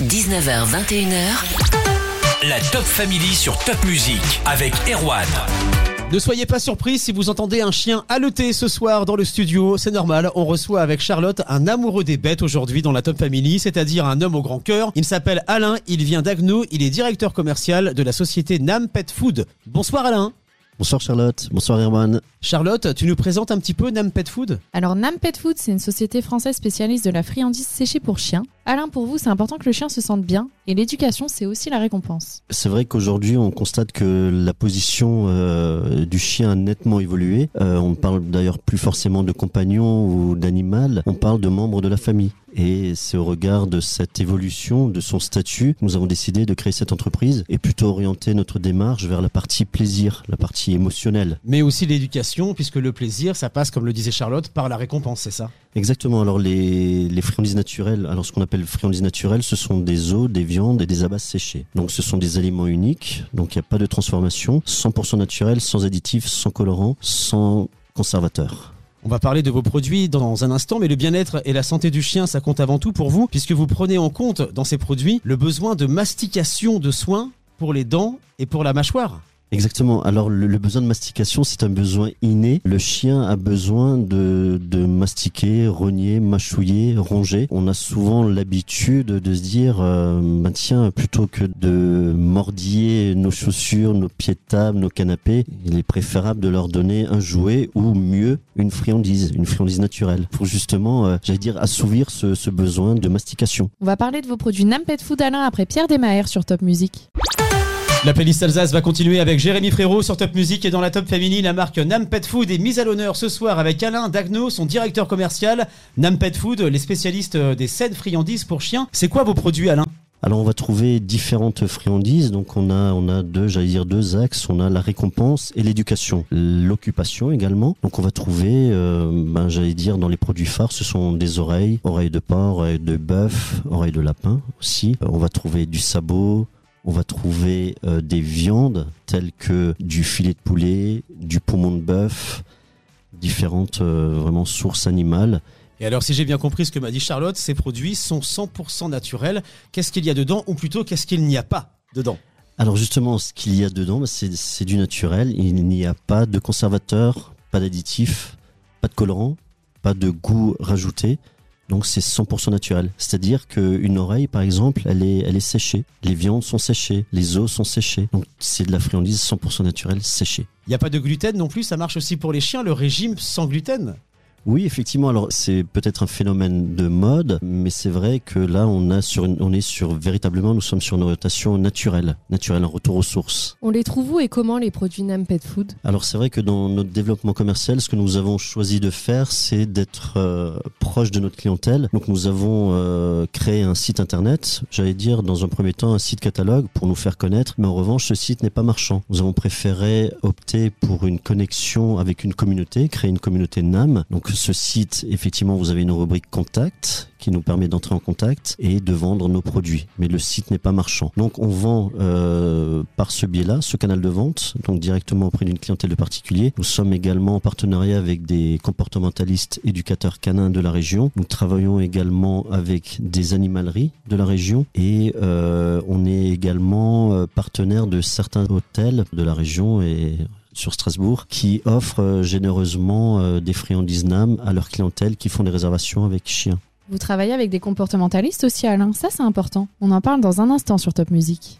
19h, 21h. La Top Family sur Top Music avec Erwan. Ne soyez pas surpris si vous entendez un chien haleter ce soir dans le studio, c'est normal, on reçoit avec Charlotte un amoureux des bêtes aujourd'hui dans la Top Family, c'est-à-dire un homme au grand cœur. Il s'appelle Alain, il vient d'Agno, il est directeur commercial de la société Nam Pet Food. Bonsoir Alain. Bonsoir Charlotte, bonsoir Herman. Charlotte, tu nous présentes un petit peu Nam Pet Food? Alors Nam Pet Food, c'est une société française spécialiste de la friandise séchée pour chiens. Alain, pour vous, c'est important que le chien se sente bien et l'éducation, c'est aussi la récompense. C'est vrai qu'aujourd'hui, on constate que la position euh, du chien a nettement évolué. Euh, on parle d'ailleurs plus forcément de compagnon ou d'animal, on parle de membre de la famille. Et c'est au regard de cette évolution, de son statut, que nous avons décidé de créer cette entreprise et plutôt orienter notre démarche vers la partie plaisir, la partie émotionnelle. Mais aussi l'éducation, puisque le plaisir, ça passe, comme le disait Charlotte, par la récompense, c'est ça? Exactement. Alors les, les friandises naturelles, alors ce qu'on appelle friandises naturelles, ce sont des os, des viandes et des abats séchés. Donc ce sont des aliments uniques, donc il n'y a pas de transformation, 100% naturel, sans additifs, sans colorants, sans conservateurs. On va parler de vos produits dans un instant, mais le bien-être et la santé du chien, ça compte avant tout pour vous, puisque vous prenez en compte dans ces produits le besoin de mastication de soins pour les dents et pour la mâchoire. Exactement. Alors le, besoin de mastication, c'est un besoin inné. Le chien a besoin de, de mastiquer, rogner, mâchouiller, ronger. On a souvent l'habitude de se dire, bah, tiens, plutôt que de mordiller nos chaussures, nos pieds de table, nos canapés, il est préférable de leur donner un jouet ou mieux une friandise, une friandise naturelle, pour justement, euh, j'allais dire, assouvir ce, ce besoin de mastication. On va parler de vos produits Nam Pet Food Alain après Pierre Desmaher sur Top Music. La playlist Alsace va continuer avec Jérémy Frérot sur Top Music et dans la Top Family, la marque Nam Pet Food est mise à l'honneur ce soir avec Alain Dagno, son directeur commercial. Nam Pet Food, les spécialistes des saines friandises pour chiens. C'est quoi vos produits Alain? Alors on va trouver différentes friandises. Donc on a on a deux j'allais dire deux axes. On a la récompense et l'éducation, l'occupation également. Donc on va trouver euh, ben j'allais dire dans les produits phares, ce sont des oreilles, oreilles de porc, oreilles de bœuf, oreilles de lapin aussi. Euh, on va trouver du sabot. On va trouver euh, des viandes telles que du filet de poulet, du poumon de bœuf, différentes euh, vraiment sources animales. Et alors, si j'ai bien compris ce que m'a dit Charlotte, ces produits sont 100% naturels. Qu'est-ce qu'il y a dedans ou plutôt qu'est-ce qu'il n'y a pas dedans? Alors justement, ce qu'il y a dedans, bah, c'est c'est du naturel. Il n'y a pas de conservateur, pas d'additifs, pas de colorant, pas de goût rajouté. Donc c'est 100% naturel. C'est-à-dire qu'une oreille, par exemple, elle est, elle est séchée. Les viandes sont séchées, les os sont séchés. Donc c'est de la friandise 100% naturelle séchée. Il n'y a pas de gluten non plus, ça marche aussi pour les chiens, le régime sans gluten Oui, effectivement. Alors c'est peut-être un phénomène de mode, mais c'est vrai que là on a sur une, on est sur véritablement, nous sommes sur une orientation naturelle, naturelle, un retour aux sources. On les trouve où et comment les produits Nam Pet Food? Alors c'est vrai que dans notre développement commercial, ce que nous avons choisi de faire, c'est d'être euh, proche de notre clientèle. Donc nous avons euh, créé un site internet, j'allais dire dans un premier temps un site catalogue pour nous faire connaître, mais en revanche ce site n'est pas marchand. Nous avons préféré opter pour une connexion avec une communauté, créer une communauté NAM. Donc ce site, effectivement, vous avez une rubrique contact qui nous permet d'entrer en contact et de vendre nos produits. Mais le site n'est pas marchand. Donc on vend euh, par ce biais-là, ce canal de vente, donc directement auprès d'une clientèle de particuliers. Nous sommes également en partenariat avec des comportementalistes éducateurs canins de la région. Nous travaillons également avec des animaleries de la région et euh, on est également euh, partenaire de certains hôtels de la région et sur Strasbourg qui offrent euh, généreusement euh, des friandises NAM à leur clientèle qui font des réservations avec chiens. Vous travaillez avec des comportementalistes aussi Alain, ça c'est important. On en parle dans un instant sur Top Music.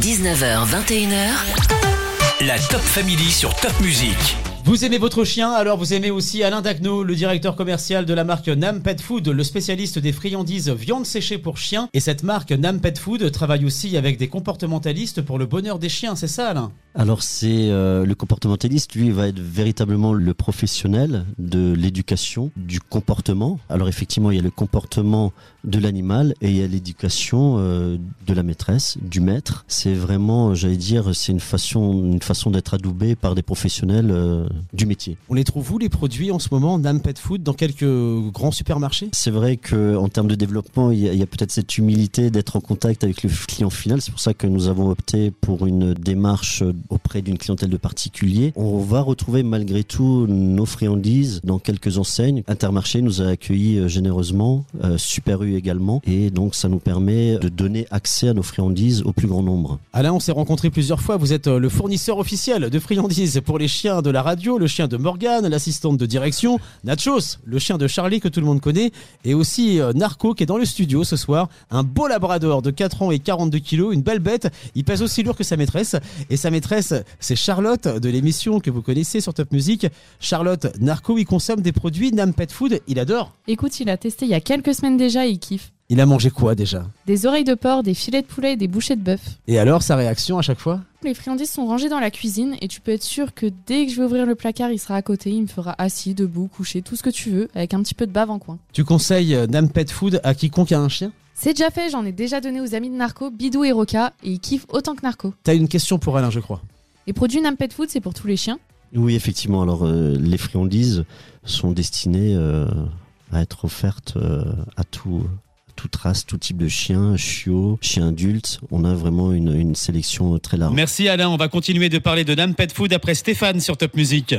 19h, 21h. La Top Family sur Top Music. Vous aimez votre chien, alors vous aimez aussi Alain Dagno, le directeur commercial de la marque Nam Pet Food, le spécialiste des friandises viande séchée pour chiens. Et cette marque Nam Pet Food travaille aussi avec des comportementalistes pour le bonheur des chiens, c'est ça Alain? Alors c'est euh, le comportementaliste, lui, va être véritablement le professionnel de l'éducation, du comportement. Alors effectivement, il y a le comportement de l'animal et il y a l'éducation euh, de la maîtresse, du maître. C'est vraiment, j'allais dire, c'est une façon, d'être adoubé par des professionnels euh, du métier. On les trouve où les produits en ce moment, Nam Pet Food, dans quelques grands supermarchés? C'est vrai que en termes de développement, il y a, peut-être cette humilité d'être en contact avec le client final. C'est pour ça que nous avons opté pour une démarche auprès d'une clientèle de particuliers. On va retrouver malgré tout nos friandises dans quelques enseignes. Intermarché nous a accueillis euh, généreusement, euh, Super U également, et donc ça nous permet de donner accès à nos friandises au plus grand nombre. Alain, on s'est rencontrés plusieurs fois. Vous êtes euh, le fournisseur officiel de friandises pour les chiens de la radio, le chien de Morgane, l'assistante de direction, Nachos, le chien de Charlie que tout le monde connaît, et aussi euh, Narco qui est dans le studio ce soir. Un beau labrador de 4 ans et 42 kilos, une belle bête. Il pèse aussi lourd que sa maîtresse. Et sa maîtresse, c'est Charlotte de l'émission que vous connaissez sur Top Music. Charlotte, Narco, il consomme des produits Nam Pet Food. Il adore. Écoute, il a testé il y a quelques semaines déjà il kiffe. Il a mangé quoi déjà Des oreilles de porc, des filets de poulet et des bouchées de bœuf. Et alors, sa réaction à chaque fois? Les friandises sont rangées dans la cuisine et tu peux être sûr que dès que je vais ouvrir le placard, il sera à côté, il me fera assis, debout, couché, tout ce que tu veux, avec un petit peu de bave en coin. Tu conseilles euh, Nam Pet Food à quiconque a un chien? C'est déjà fait, j'en ai déjà donné aux amis de Narco, Bidou et Roca, et ils kiffent autant que Narco. T'as une question pour Alain, je crois. Les produits Nam Pet Food, c'est pour tous les chiens? Oui, effectivement. Alors, euh, les friandises sont destinées euh, à être offertes euh, à tout, toute race, tout type de chien, chiot, chien adulte. On a vraiment une, sélection très large. Merci Alain, on va continuer de parler de Nam Pet Food après Stéphane sur Top Music.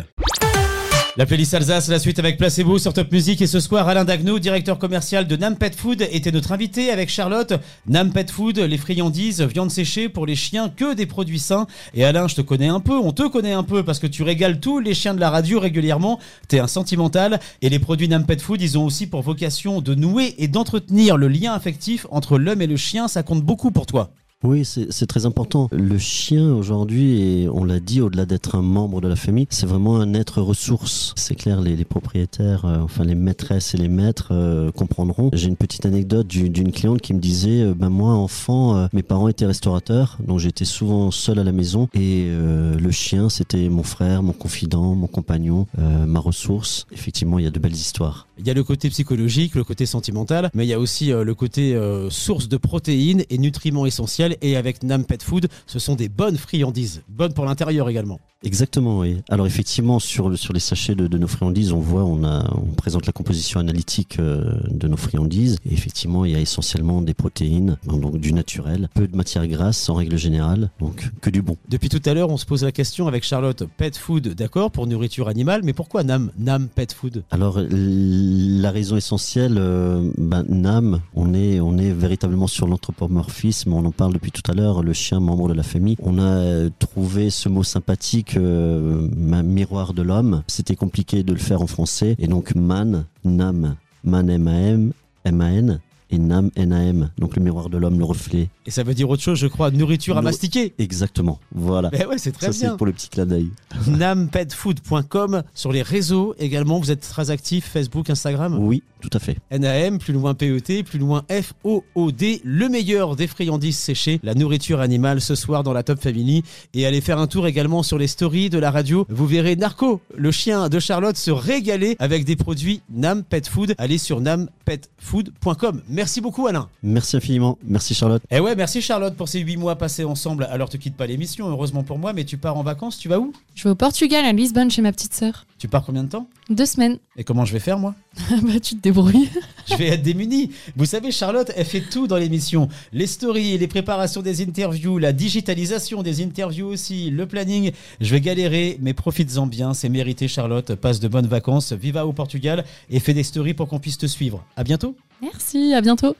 La playlist Alsace, la suite avec Placebo sur Top Music et ce soir Alain Dagno, directeur commercial de Nam Pet Food, était notre invité avec Charlotte. Nam Pet Food, les friandises, viande séchée pour les chiens, que des produits sains. Et Alain, je te connais un peu, on te connaît un peu parce que tu régales tous les chiens de la radio régulièrement. T'es un sentimental et les produits Nam Pet Food, ils ont aussi pour vocation de nouer et d'entretenir le lien affectif entre l'homme et le chien. Ça compte beaucoup pour toi. Oui, c'est très important. Le chien aujourd'hui, et on l'a dit, au-delà d'être un membre de la famille, c'est vraiment un être ressource. C'est clair, les, propriétaires, euh, enfin les maîtresses et les maîtres euh, comprendront. J'ai une petite anecdote du- d'une cliente qui me disait, euh, ben moi enfant, euh, mes parents étaient restaurateurs, donc j'étais souvent seul à la maison et le chien c'était mon frère, mon confident, mon compagnon, ma ressource. Effectivement, il y a de belles histoires. Il y a le côté psychologique, le côté sentimental, mais il y a aussi le côté source de protéines et nutriments essentiels. Et avec Nam Pet Food, ce sont des bonnes friandises, bonnes pour l'intérieur également. Exactement, oui. Alors effectivement, sur, sur les sachets de, de nos friandises, on voit, on, a, on présente la composition analytique euh, de nos friandises. Et effectivement, il y a essentiellement des protéines, donc du naturel, peu de matière grasse en règle générale, donc que du bon. Depuis tout à l'heure, on se pose la question avec Charlotte, pet food, d'accord, pour nourriture animale, mais pourquoi Nam Nam Pet Food? Alors la raison essentielle, euh, ben, NAM, on est, on est véritablement sur l'anthropomorphisme, on en parle depuis tout à l'heure, le chien membre de la famille. On a euh, trouvé ce mot sympathique, miroir de l'homme. C'était compliqué de le faire en français, et donc man, NAM, man M-A-M, M-A-N, et NAM, N-A-M, donc le miroir de l'homme, le reflet. Et ça veut dire autre chose, je crois, nourriture à mastiquer. Exactement, voilà. Ben ouais, c'est très Ça c'est bien. pour le petit clin d'œil. Nampetfood.com sur les réseaux également. Vous êtes très actif, Facebook, Instagram. Oui, tout à fait. NAM, plus loin PET, plus loin FOOD, le meilleur des friandises séchées, la nourriture animale ce soir dans la Top Family. Et allez faire un tour également sur les stories de la radio. Vous verrez Narco, le chien de Charlotte, se régaler avec des produits Nam Pet Food. Allez sur nampetfood.com. Merci beaucoup Alain. Merci infiniment. Merci Charlotte. Eh ouais, merci Charlotte pour ces huit mois passés ensemble. Alors te quitte pas l'émission, heureusement pour moi, mais tu pars en vacances, tu vas où? Je vais au Portugal, à Lisbonne, chez ma petite sœur. Tu pars combien de temps? Deux semaines. Et comment je vais faire moi? Bah, tu te débrouilles. Je vais être démuni. Vous savez, Charlotte, elle fait tout dans l'émission. Les stories, les préparations des interviews, la digitalisation des interviews aussi, le planning. Je vais galérer, mais profites-en bien. C'est mérité, Charlotte. Passe de bonnes vacances. Viva au Portugal et fais des stories pour qu'on puisse te suivre. À bientôt. Merci, à bientôt.